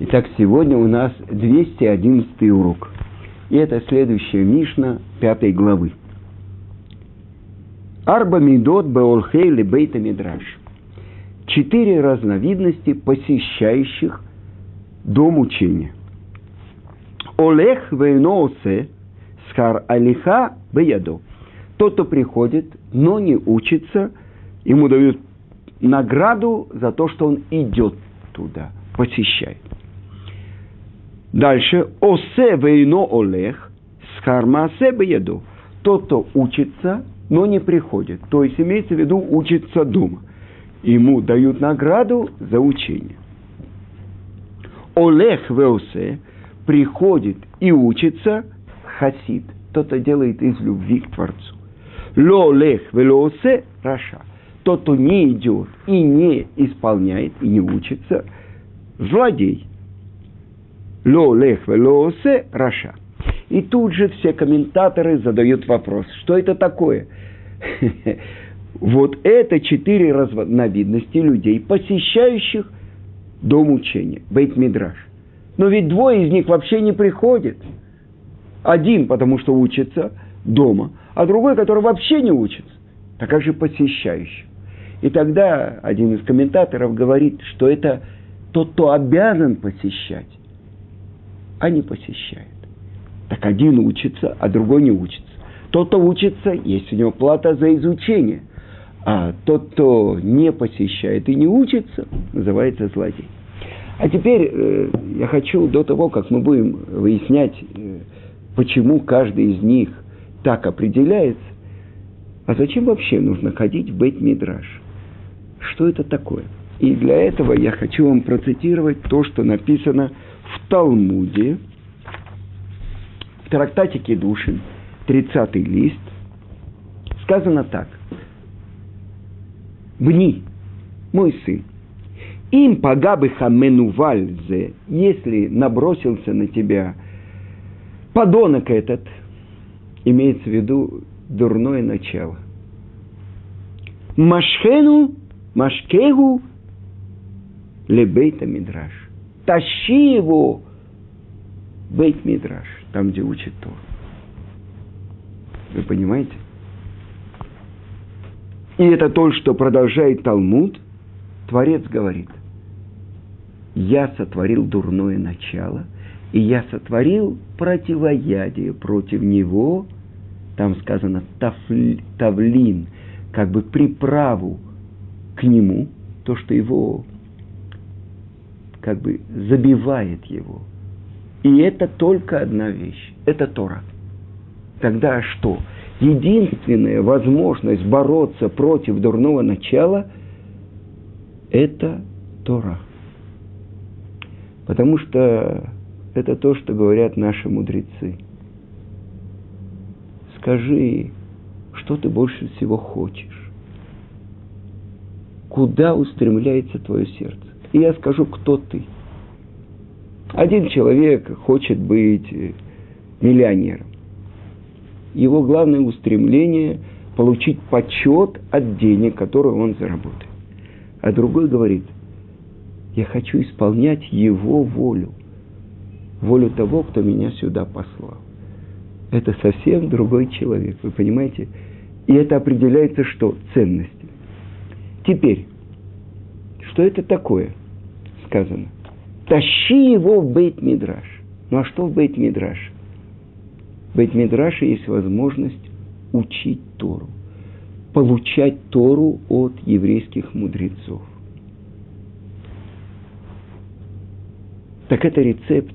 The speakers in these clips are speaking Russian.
Итак, сегодня у нас 211 урок. И это следующая Мишна пятой главы. Арба Мидот Беолхей Лебейта Мидраш. Четыре разновидности посещающих дом учения. Олех Вейноусе Схар Алиха Беядо. Тот, кто приходит, но не учится, ему дают награду за то, что он идет туда, посещает. Дальше. Осе вейно олех, схармасе бееду. Тот, кто учится, но не приходит. То есть имеется в виду учится дома. Ему дают награду за учение. Олех веосе приходит и учится хасид. Тот, кто делает из любви к Творцу. Ло олех велосе раша. Тот, кто не идет и не исполняет, и не учится, злодей – Ло лех велосе раша. И тут же все комментаторы задают вопрос, что это такое? Вот это четыре разновидности людей, посещающих дом учения, бейт мидраш. Но ведь двое из них вообще не приходят. Один, потому что учится дома, а другой, который вообще не учится. Так как же посещающий? И тогда один из комментаторов говорит, что это тот, кто обязан посещать а не посещает. Так один учится, а другой не учится. Тот, кто учится, есть у него плата за изучение. А тот, кто не посещает и не учится, называется злодей. А теперь э, я хочу до того, как мы будем выяснять, э, почему каждый из них так определяется, а зачем вообще нужно ходить в Бейт-Мидраш? Что это такое? И для этого я хочу вам процитировать то, что написано в Талмуде, в трактате Кедушин, 30 лист, сказано так. Бни, мой сын, им пагабы хаменувальзе, если набросился на тебя подонок этот, имеется в виду дурное начало. Машхену, машкегу, лебейта мидраш тащи его в Бейт Мидраш, там, где учит Тор. Вы понимаете? И это то, что продолжает Талмуд. Творец говорит, я сотворил дурное начало, и я сотворил противоядие против него, там сказано тавлин, как бы приправу к нему, то, что его как бы забивает его. И это только одна вещь. Это Тора. Тогда что? Единственная возможность бороться против дурного начала – это Тора. Потому что это то, что говорят наши мудрецы. Скажи, что ты больше всего хочешь? Куда устремляется твое сердце? И я скажу, кто ты. Один человек хочет быть э, миллионером. Его главное устремление – получить почет от денег, которые он заработает. А другой говорит, я хочу исполнять его волю, волю того, кто меня сюда послал. Это совсем другой человек, вы понимаете? И это определяется что? Ценностью. Теперь, что это такое – сказано. Тащи его в Бейт-Мидраш. Ну а что в Бейт-Мидраш? В Бейт-Мидраше есть возможность учить Тору, получать Тору от еврейских мудрецов. Так это рецепт.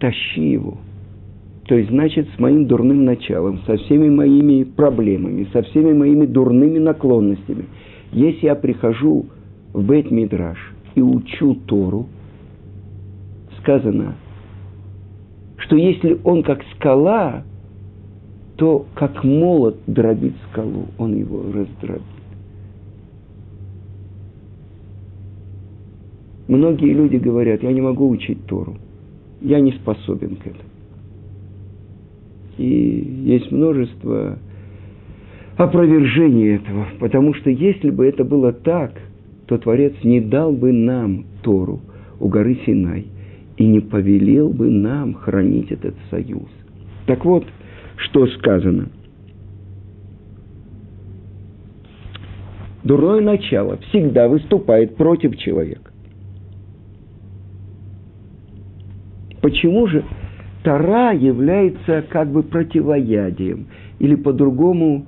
Тащи его. То есть, значит, с моим дурным началом, со всеми моими проблемами, со всеми моими дурными наклонностями. Если я прихожу в Бейт-Мидраш, и учу Тору, сказано, что если он как скала, то как молот дробит скалу, он его раздробит. Многие люди говорят, я не могу учить Тору, я не способен к этому. И есть множество опровержений этого, потому что если бы это было так – то Творец не дал бы нам Тору у горы Синай и не повелел бы нам хранить этот союз. Так вот, что сказано. Дурное начало всегда выступает против человека. Почему же Тара является как бы противоядием или по-другому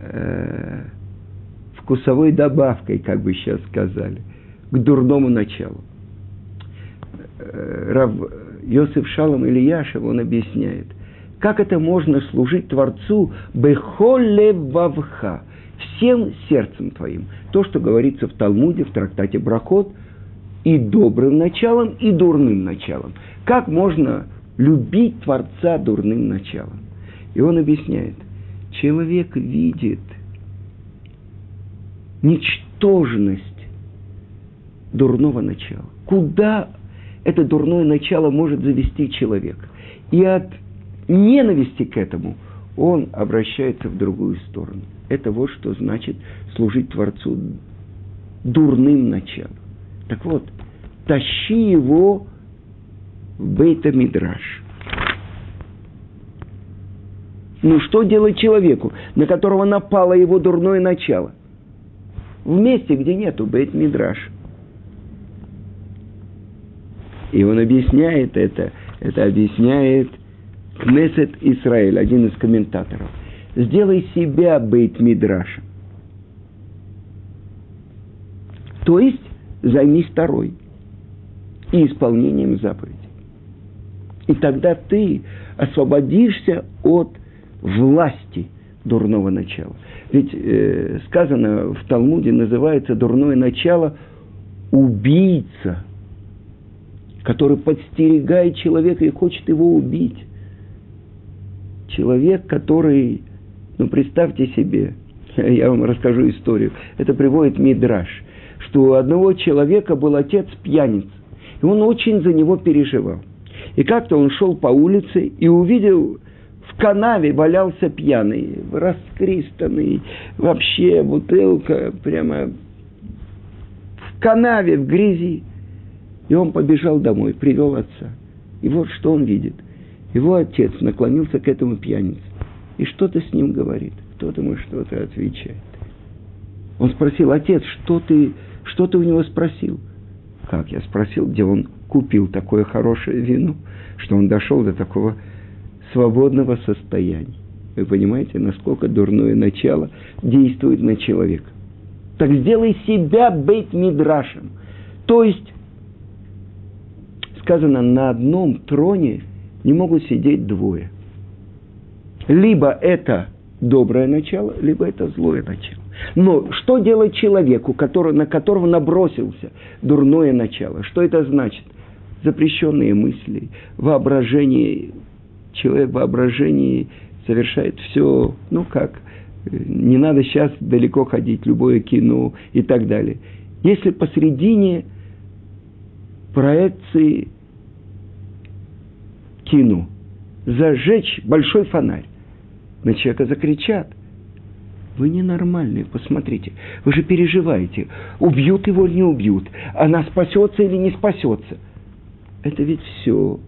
э, вкусовой добавкой, как бы сейчас сказали, к дурному началу. Э, Рав Йосиф Шалом Ильяшев, он объясняет, как это можно служить Творцу бехоле вавха, всем сердцем твоим. То, что говорится в Талмуде, в трактате Брахот, и добрым началом, и дурным началом. Как можно любить Творца дурным началом? И он объясняет, человек видит ничтожность дурного начала. Куда это дурное начало может завести человека? И от ненависти к этому он обращается в другую сторону. Это вот что значит служить Творцу дурным началом. Так вот, тащи его в Бейта-Мидраш. Ну, что делать человеку, на которого напало его дурное начало? В месте, где нету Бейт-Мидраш. И он объясняет это, это объясняет Кнесет Израиль, один из комментаторов. Сделай себя Бейт-Мидрашем. То есть, займись второй и исполнением заповедей. И тогда ты освободишься от власти дурного начала. Ведь э, сказано в Талмуде, называется дурное начало убийца, который подстерегает человека и хочет его убить. Человек, который, ну представьте себе, я вам расскажу историю, это приводит Мидраш, что у одного человека был отец пьяниц, и он очень за него переживал. И как-то он шел по улице и увидел в канаве валялся пьяный, раскристанный, вообще бутылка прямо в канаве, в грязи. И он побежал домой, привел отца. И вот что он видит. Его отец наклонился к этому пьянице и что-то с ним говорит. Кто-то ему что-то отвечает. Он спросил, отец, что ты, что ты у него спросил? Как я спросил, где он купил такое хорошее вино, что он дошел до такого свободного состояния. Вы понимаете, насколько дурное начало действует на человека. Так сделай себя бейт мидрашем. То есть, сказано, на одном троне не могут сидеть двое. Либо это доброе начало, либо это злое начало. Но что делать человеку, который, на которого набросился дурное начало? Что это значит? Запрещенные мысли, воображение. Человек в воображении совершает все, ну как, не надо сейчас далеко ходить, любое кино и так далее. Если посредине проекции кино зажечь большой фонарь, на человека закричат. Вы ненормальные, посмотрите. Вы же переживаете, убьют его или не убьют, она спасется или не спасется. Это ведь все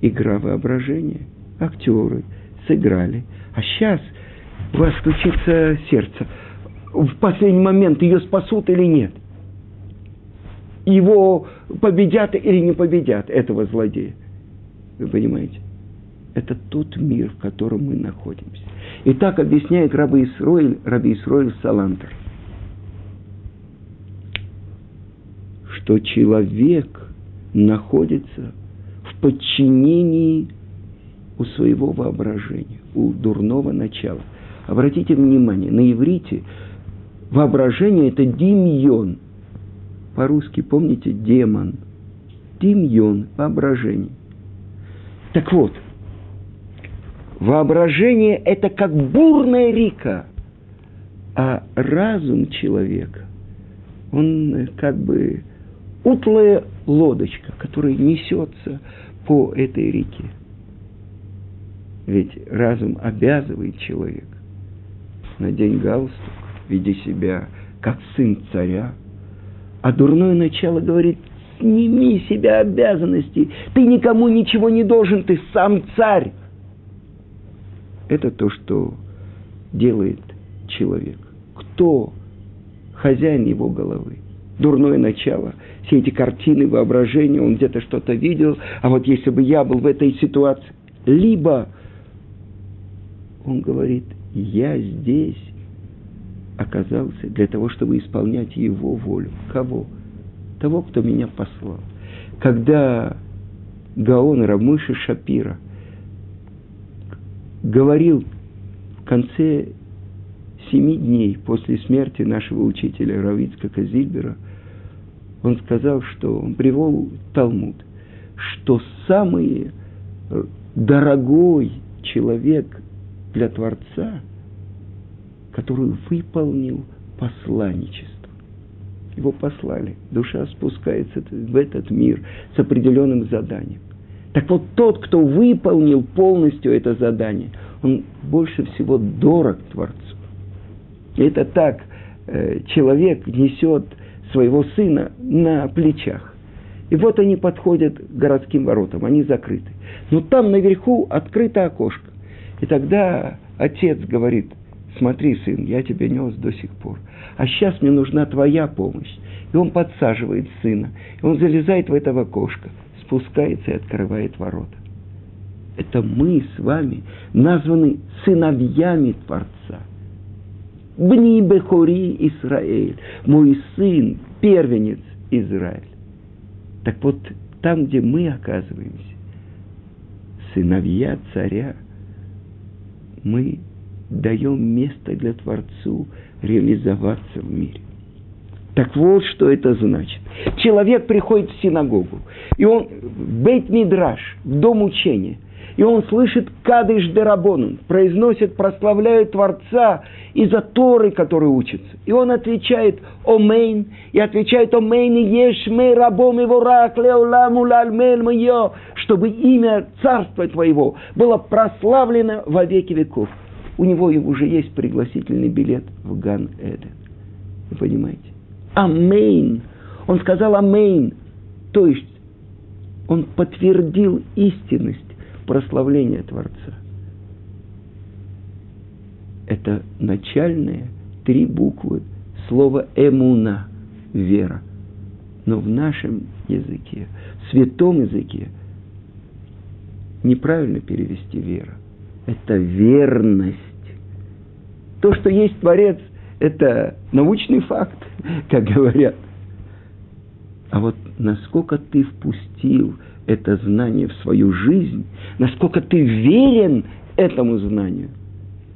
игра воображения. Актеры сыграли. А сейчас у вас стучится сердце. В последний момент ее спасут или нет. Его победят или не победят, этого злодея. Вы понимаете? Это тот мир, в котором мы находимся. И так объясняет Раби Исроиль, Раби Исроиль Салантер, что человек находится в подчинении у своего воображения, у дурного начала. Обратите внимание, на иврите воображение – это димьон. По-русски, помните, демон. Димьон – воображение. Так вот – Воображение – это как бурная река, а разум человека, он как бы утлая лодочка, которая несется по этой реке. Ведь разум обязывает человека надеть галстук, веди себя как сын царя, а дурное начало говорит, сними себя обязанности. Ты никому ничего не должен, ты сам царь. Это то, что делает человек. Кто хозяин его головы? Дурное начало. Все эти картины воображения, он где-то что-то видел, а вот если бы я был в этой ситуации. Либо он говорит, я здесь оказался для того, чтобы исполнять его волю. Кого? Того, кто меня послал. Когда Гаон Рамыша Шапира говорил в конце семи дней после смерти нашего учителя Равицкака Зильбера, он сказал, что он привел Талмуд, что самый дорогой человек для Творца, который выполнил посланничество. Его послали. Душа спускается в этот мир с определенным заданием. Так вот, тот, кто выполнил полностью это задание, он больше всего дорог Творцу. Это так, э, человек несет своего сына на плечах. И вот они подходят к городским воротам, они закрыты. Но там наверху открыто окошко. И тогда отец говорит, смотри, сын, я тебя нес до сих пор, а сейчас мне нужна твоя помощь. И он подсаживает сына, и он залезает в это окошко, спускается и открывает ворота. Это мы с вами названы сыновьями Творца. Бни Бехори Израиль, мой сын, первенец Израиль. Так вот, там, где мы оказываемся, сыновья царя, мы даем место для Творцу реализоваться в мире. Так вот, что это значит. Человек приходит в синагогу, и он в Бейт-Мидраш, в дом учения – и он слышит Кадыш Дерабонун, произносит, прославляет Творца из-за Торы, который учится. И он отвечает «Омейн», и отвечает «Омейн еш мей рабом его рак леоламу лальмель мое», чтобы имя Царства Твоего было прославлено во веки веков. У него уже есть пригласительный билет в גן עדן. Вы понимаете? אמן. Он сказал אמן. То есть он подтвердил истинность прославление Творца. Это начальные три буквы слова «אמונה» – «вера». Но в нашем языке, в святом языке, неправильно перевести «вера». Это верность. То, что есть Творец, это научный факт, как говорят. А вот насколько ты впустил – это знание в свою жизнь, насколько ты верен этому знанию.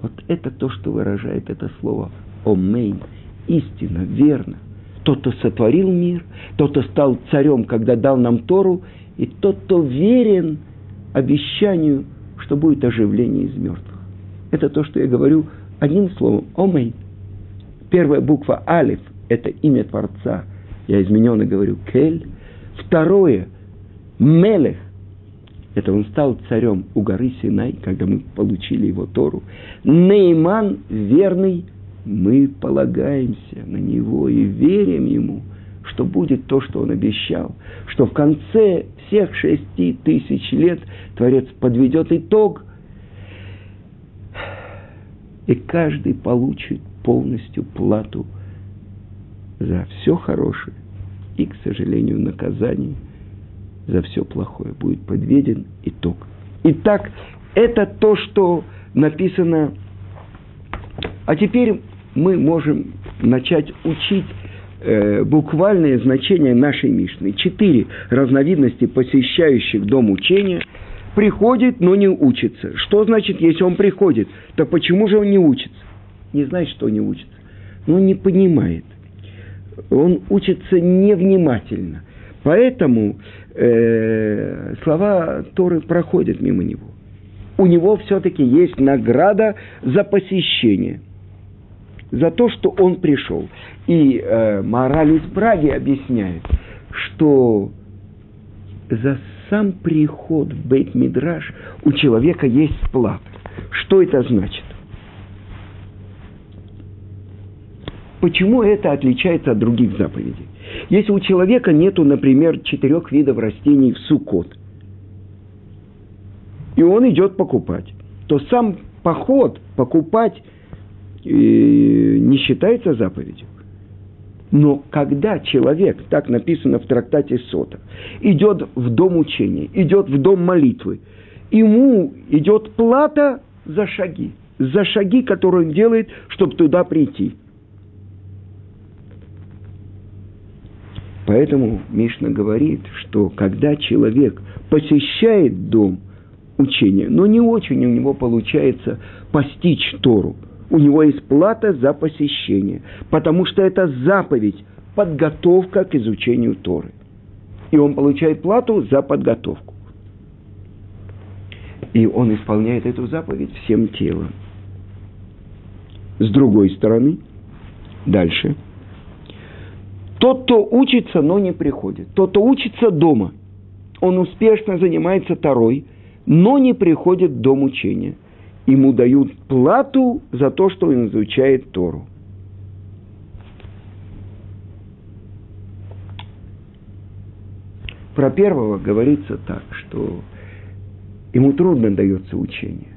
Вот это то, что выражает это слово «омейн» – истина, верно. Тот, кто сотворил мир, тот, кто стал царем, когда дал нам Тору, и тот, кто верен обещанию, что будет оживление из мертвых. Это то, что я говорю одним словом – омейн. Первая буква алиф – это имя Творца. Я измененно говорю кель. Второе – Мелех. Это он стал царем у горы Синай, когда мы получили его Тору. Нейман, верный, мы полагаемся на него и верим ему, что будет то, что он обещал, что в конце всех шести тысяч лет Творец подведет итог, и каждый получит полностью плату за все хорошее и, к сожалению, наказание – за все плохое. Будет подведен итог. Итак, это то, что написано. А теперь мы можем начать учить э, буквальное значение нашей Мишны. Четыре разновидности посещающих дом учения приходит, но не учится. Что значит, если он приходит, то почему же он не учится? Не знает, что не учится. Он не понимает. Он учится невнимательно. Поэтому э, слова Торы проходят мимо него. У него все-таки есть награда за посещение, за то, что он пришел. И э, мораль из Праги объясняет, что за сам приход в Бейт-Мидраш у человека есть плата. Что это значит? Почему это отличается от других заповедей? Если у человека нету, например, четырех видов растений в сукот, и он идет покупать, то сам поход покупать э, не считается заповедью. Но когда человек, так написано в трактате Сота, идет в дом учения, идет в дом молитвы, ему идет плата за шаги, за шаги, которые он делает, чтобы туда прийти. Поэтому Мишна говорит, что когда человек посещает дом учения, но не очень у него получается постичь Тору, у него есть плата за посещение, потому что это заповедь, подготовка к изучению Торы. И он получает плату за подготовку. И он исполняет эту заповедь всем телом. С другой стороны, дальше. Тот, кто учится, но не приходит. Тот, кто учится дома, он успешно занимается Торой, но не приходит в дом учения. Ему дают плату за то, что он изучает Тору. Про первого говорится так, что ему трудно дается учение.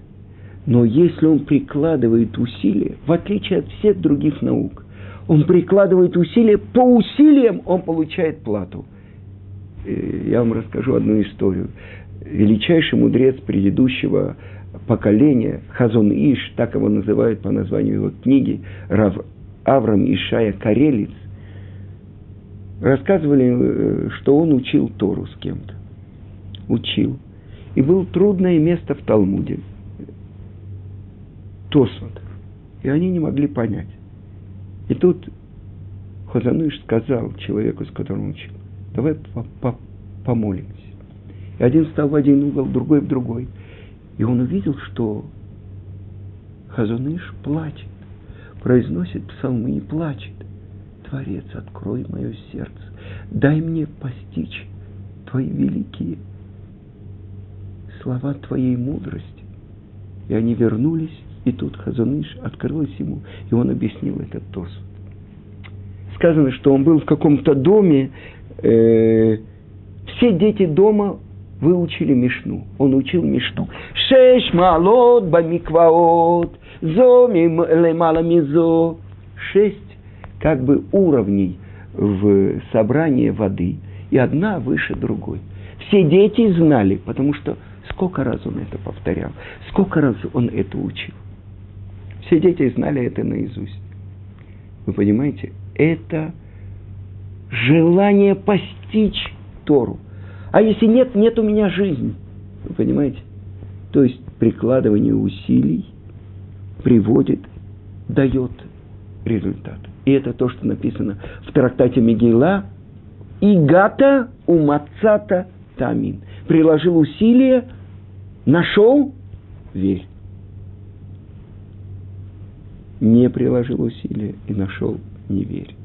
Но если он прикладывает усилия, в отличие от всех других наук, он прикладывает усилия, по усилиям он получает плату. Я вам расскажу одну историю. Величайший мудрец предыдущего поколения, Хазон Иш, так его называют по названию его книги, Рав Аврам Ишая Карелиц, рассказывали, э, что он учил Тору с кем-то. Учил. И было трудное место в Талмуде. Тосот. И они не могли понять. И тут Хазаныш сказал человеку, с которым учил, давай помолимся. И один встал в один угол, другой в другой. И он увидел, что Хазуныш плачет, произносит псалмы и плачет. Творец, открой мое сердце, дай мне постичь Твои великие слова Твоей мудрости. И они вернулись, и тут Хазуныш открылось ему, и он объяснил этот тос. Сказано, что он был в каком-то доме, э, все дети дома выучили Мишну. Он учил Мишну. Шеш малот бамикваот, зо лемала мизо. Шесть как бы уровней в собрании воды, и одна выше другой. Все дети знали, потому что сколько раз он это повторял, сколько раз он это учил. Все дети знали это наизусть. Вы понимаете, это желание постичь Тору. А если нет, нет у меня жизни. Вы понимаете? То есть прикладывание усилий приводит, дает результат. И это то, что написано в трактате Мегила. Игата умацата тамин. Приложил усилия, нашел, верь. Не приложил усилия и нашел, не верь.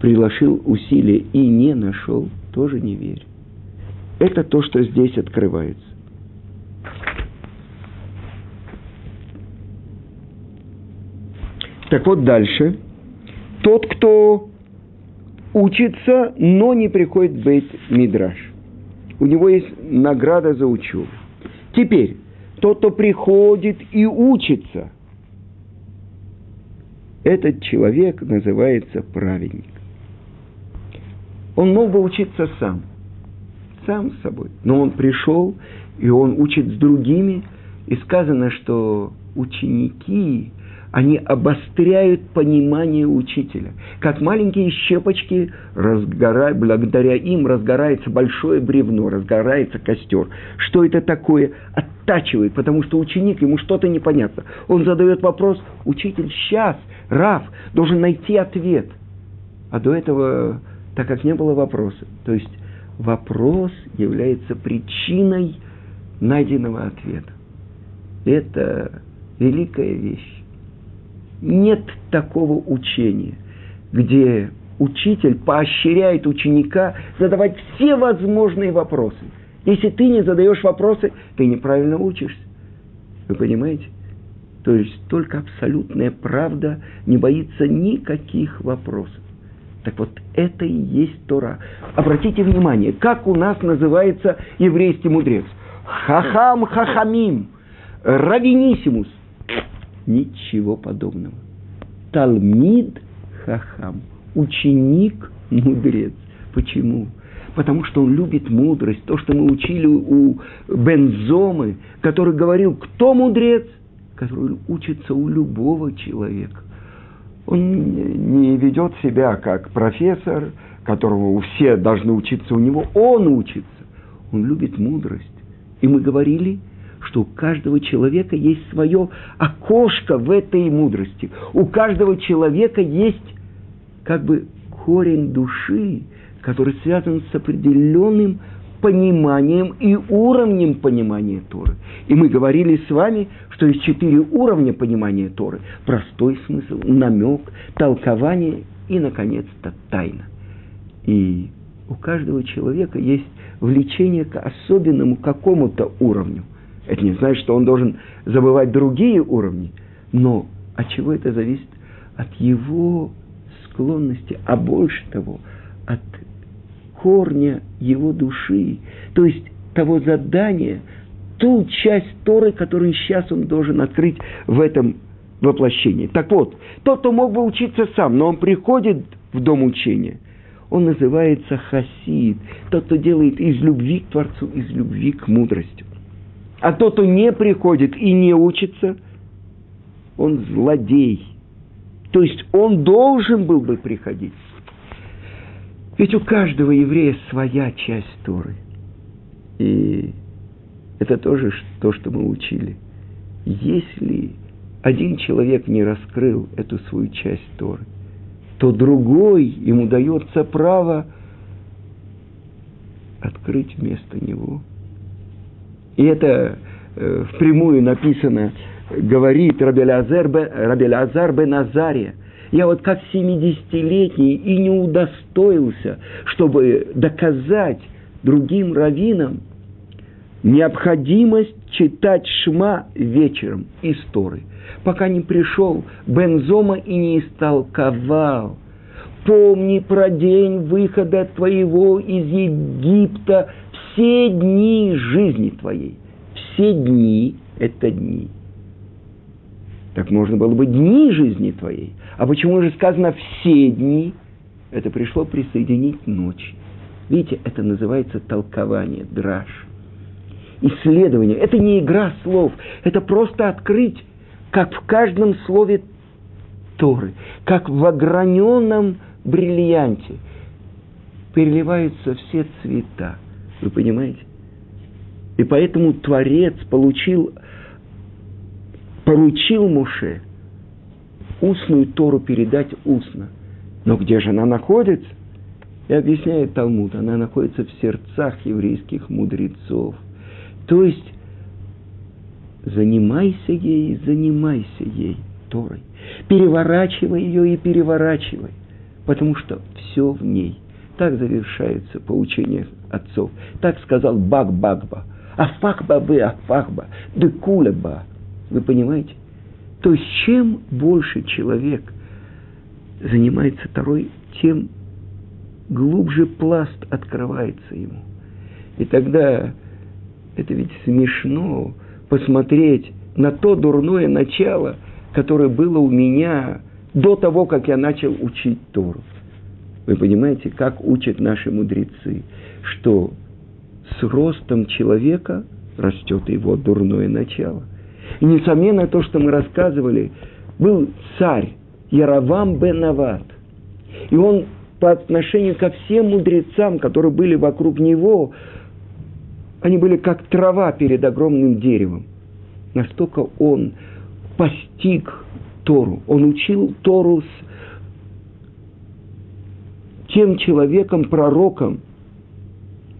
Приложил усилия и не нашел, тоже не верь. Это то, что здесь открывается. Так вот дальше. Тот, кто учится, но не приходит в бейт мидраш. У него есть награда за учебу. Теперь, тот, кто приходит и учится, этот человек называется праведник. Он мог бы учиться сам – сам с собой. Но он пришел, и он учит с другими, и сказано, что ученики, они обостряют понимание учителя. Как маленькие щепочки, разгорают, благодаря им разгорается большое бревно, разгорается костер. Что это такое? Оттачивает, потому что ученик, ему что-то непонятно. Он задает вопрос, учитель сейчас, Раф, должен найти ответ. А до этого, так как не было вопроса, то есть вопрос является причиной найденного ответа. Это великая вещь. Нет такого учения, где учитель поощряет ученика задавать все возможные вопросы. Если ты не задаешь вопросы, ты неправильно учишься. Вы понимаете? То есть только абсолютная правда не боится никаких вопросов. Так вот, это и есть Тора. Обратите внимание, как у нас называется еврейский мудрец. Хахам хахамим, равенисимус. Ничего подобного. Талмид хахам, ученик мудрец. Почему? Потому что он любит мудрость. То, что мы учили у Бензомы, который говорил, кто мудрец? Который учится у любого человека. Он не ведет себя как профессор, которого все должны учиться у него. Он учится. Он любит мудрость. И мы говорили, что у каждого человека есть свое окошко в этой мудрости. У каждого человека есть как бы корень души, который связан с определенным пониманием и уровнем понимания Торы. И мы говорили с вами, что есть четыре уровня понимания Торы. Простой смысл, намек, толкование и, наконец-то, тайна. И у каждого человека есть влечение к особенному какому-то уровню. Это не значит, что он должен забывать другие уровни, но от чего это зависит? От его склонности, а больше того, от корня его души, то есть того задания, ту часть Торы, которую сейчас он должен открыть в этом воплощении. Так вот, тот, кто мог бы учиться сам, но он приходит в дом учения, он называется хасид, тот, кто делает из любви к Творцу, из любви к мудрости. А тот, кто не приходит и не учится, он злодей. То есть он должен был бы приходить. Ведь у каждого еврея своя часть Торы. И это тоже то, что мы учили. Если один человек не раскрыл эту свою часть Торы, то другой ему дается право открыть вместо него. И это э, впрямую написано, говорит Рабелязар бен Азария – я вот как 70-летний и не удостоился, чтобы доказать другим раввинам необходимость читать Шма вечером из Торы, пока не пришел Бензома и не истолковал. Помни про день выхода твоего из Египта все дни жизни твоей. Все дни – это дни. Так можно было бы дни жизни твоей. А почему же сказано все дни? Это пришло присоединить ночь. Видите, это называется толкование, драж. Исследование. Это не игра слов. Это просто открыть, как в каждом слове Торы, как в ограненном бриллианте переливаются все цвета. Вы понимаете? И поэтому Творец получил поручил Муше устную Тору передать устно. Но где же она находится? И объясняет Талмуд, она находится в сердцах еврейских мудрецов. То есть, занимайся ей, занимайся ей Торой. Переворачивай ее и переворачивай, потому что все в ней. Так завершается поучение отцов. Так сказал Баг-Багба. Афахба бы афахба, декулеба. Вы понимаете? То есть, чем больше человек занимается Торой, тем глубже пласт открывается ему. И тогда это ведь смешно посмотреть на то дурное начало, которое было у меня до того, как я начал учить Тору. Вы понимаете, как учат наши мудрецы, что с ростом человека растет его дурное начало – и, несомненно, то, что мы рассказывали, был царь Яровам бен Нават. И он по отношению ко всем мудрецам, которые были вокруг него, они были как трава перед огромным деревом. Настолько он постиг Тору. Он учил Тору с тем человеком, пророком,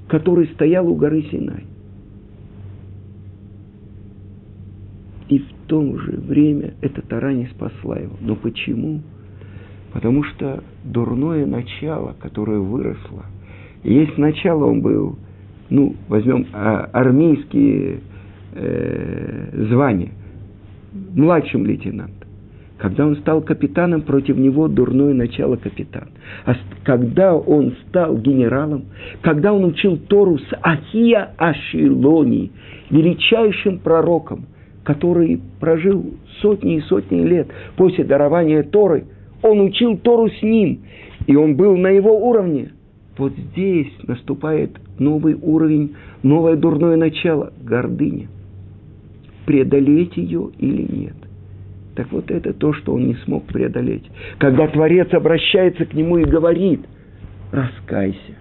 который стоял у горы Синай. И в то же время эта Тара не спасла его. Но почему? Потому что дурное начало, которое выросло, есть начало он был, ну, возьмем а, армейские э, звания, младшим лейтенантом. Когда он стал капитаном, против него дурное начало капитан. А когда он стал генералом, когда он учил Тору с Ахия Ашилони, величайшим пророком, который прожил сотни и сотни лет после дарования Торы, он учил Тору с ним, и он был на его уровне. Вот здесь наступает новый уровень, новое дурное начало – гордыня. Преодолеть ее или нет? Так вот это то, что он не смог преодолеть. Когда Творец обращается к нему и говорит, раскайся.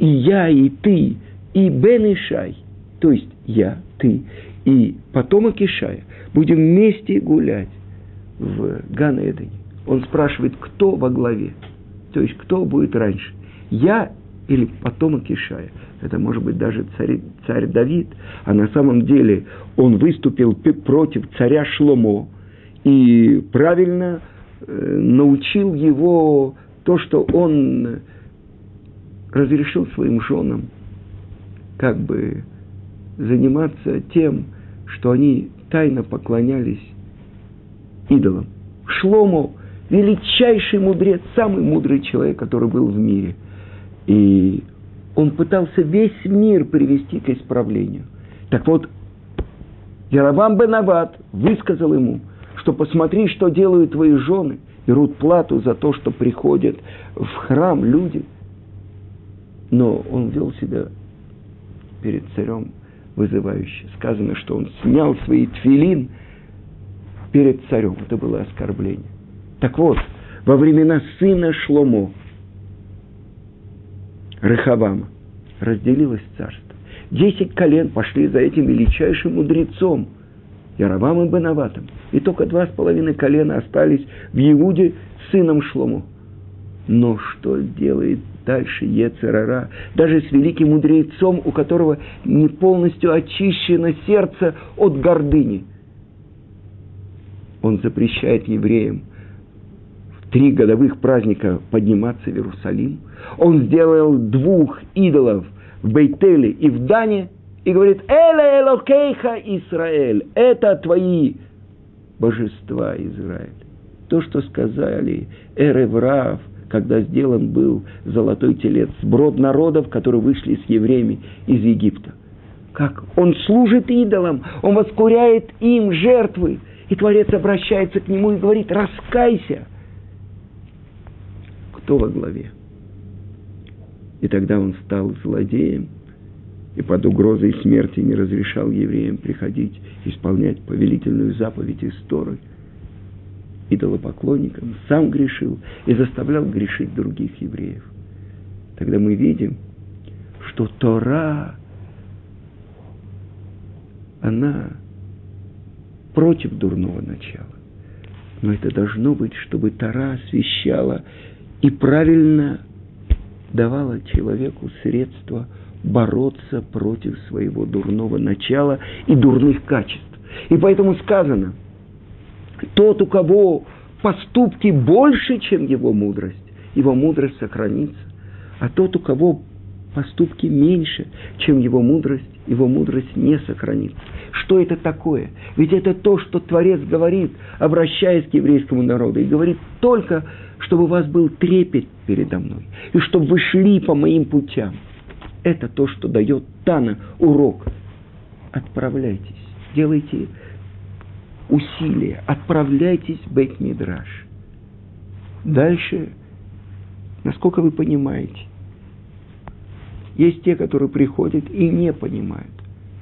И я, и ты, и Бен Ишай, то есть я, ты и потомок Ишая, будем вместе гулять в ган -Эдене. Он спрашивает, кто во главе, то есть кто будет раньше, я или потомок Ишая. Это может быть даже царь, царь Давид, а на самом деле он выступил против царя Шломо и правильно э, научил его то, что он разрешил своим женам как бы заниматься тем, что они тайно поклонялись идолам. Шломо – величайший мудрец, самый мудрый человек, который был в мире. И он пытался весь мир привести к исправлению. Так вот, Яровам Бенават высказал ему, что посмотри, что делают твои жены, берут плату за то, что приходят в храм люди. Но он вел себя перед царем вызывающе. Сказано, что он снял свои твилин перед царем. Это было оскорбление. Так вот, во времена сына Шломо, Рехавама, разделилось царство. Десять колен пошли за этим величайшим мудрецом, Яровамом Бенаватом. И только два с половиной колена остались в Иуде сыном Шлому. Но что делает дальше Ецерара, даже с великим мудрецом, у которого не полностью очищено сердце от гордыни. Он запрещает евреям в три годовых праздника подниматься в Иерусалим. Он сделал двух идолов в Бейтеле и в Дане и говорит, «Эле Элокейха Израиль» – это твои божества, Израиль. То, что сказали Эреврав – когда сделан был золотой телец, брод народов, которые вышли с евреями из Египта. Как? Он служит идолам, он воскуряет им жертвы. И Творец обращается к нему и говорит, раскайся. Кто во главе? И тогда он стал злодеем и под угрозой смерти не разрешал евреям приходить исполнять повелительную заповедь истории – идолопоклонником, сам грешил и заставлял грешить других евреев. Тогда мы видим, что Тора, она против дурного начала. Но это должно быть, чтобы Тора освещала и правильно давала человеку средства бороться против своего дурного начала и дурных качеств. И поэтому сказано – тот, у кого поступки больше, чем его мудрость, его мудрость сохранится. А тот, у кого поступки меньше, чем его мудрость, его мудрость не сохранится. Что это такое? Ведь это то, что Творец говорит, обращаясь к еврейскому народу, и говорит только, чтобы у вас был трепет передо мной, и чтобы вы шли по моим путям. Это то, что дает Тана урок. Отправляйтесь, делайте усилия, отправляйтесь в Бейт-Мидраш. Дальше, насколько вы понимаете, есть те, которые приходят и не понимают,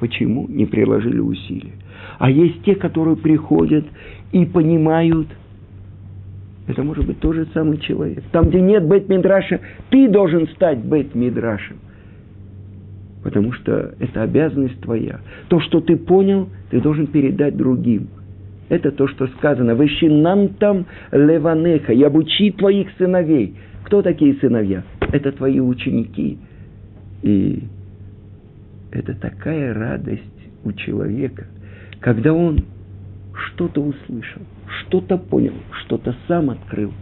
почему не приложили усилия. А есть те, которые приходят и понимают, это может быть тот же самый человек. Там, где нет Бейт-Мидраша, ты должен стать Бейт-Мидрашем. Потому что это обязанность твоя. То, что ты понял, ты должен передать другим – это то, что сказано. Вышинантам леванеха. И обучи твоих сыновей. Кто такие сыновья? Это твои ученики. И это такая радость у человека, когда он что-то услышал, что-то понял, что-то сам открыл.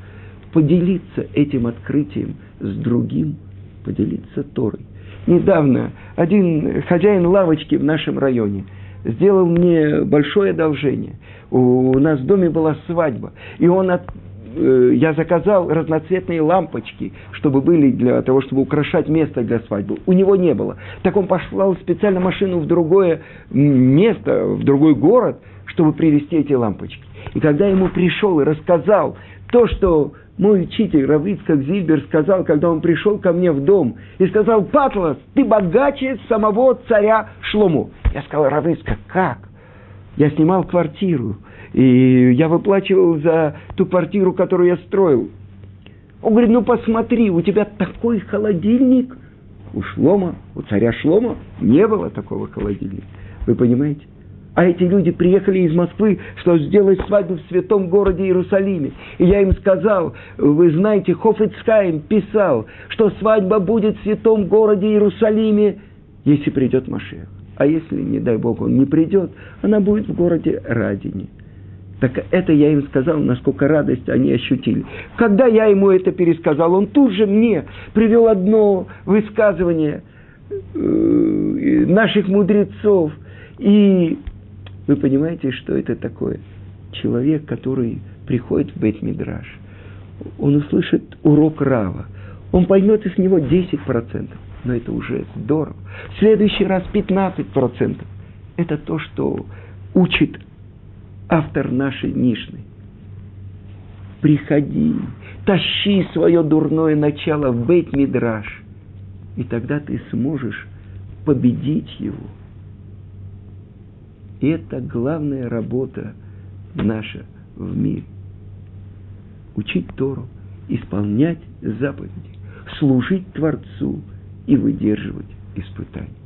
Поделиться этим открытием с другим, поделиться Торой. Недавно один хозяин лавочки в нашем районе сделал мне большое одолжение. У нас в доме была свадьба, и он от, э, я заказал разноцветные лампочки, чтобы были для того, чтобы украшать место для свадьбы. У него не было. Так он послал специально машину в другое место, в другой город, чтобы привезти эти лампочки. И когда ему пришел и рассказал то, что мой учитель Равицкак Зильбер сказал, когда он пришел ко мне в дом, и сказал, Патлас, ты богаче самого царя Шлому. Я сказал, Равицкак, как? Я снимал квартиру, и я выплачивал за ту квартиру, которую я строил. Он говорит, ну посмотри, у тебя такой холодильник. У Шлома, у царя Шлома не было такого холодильника. Вы понимаете? А эти люди приехали из Москвы, чтобы сделать свадьбу в святом городе Иерусалиме. И я им сказал, вы знаете, Хофицкайм писал, что свадьба будет в святом городе Иерусалиме, если придет Машех. А если, не дай Бог, он не придет, она будет в городе Радине. Так это я им сказал, насколько радость они ощутили. Когда я ему это пересказал, он тут же мне привел одно высказывание э, наших мудрецов. И вы понимаете, что это такое? Человек, который приходит в Бейт-Мидраш, он услышит урок Рава, он поймет из него 10%, но это уже здорово. В следующий раз 15%. Это то, что учит автор нашей Мишны. Приходи, тащи свое дурное начало в Бейт-Мидраш, и тогда ты сможешь победить его – это главная работа наша в мире. Учить Тору, исполнять заповеди, служить Творцу и выдерживать испытания.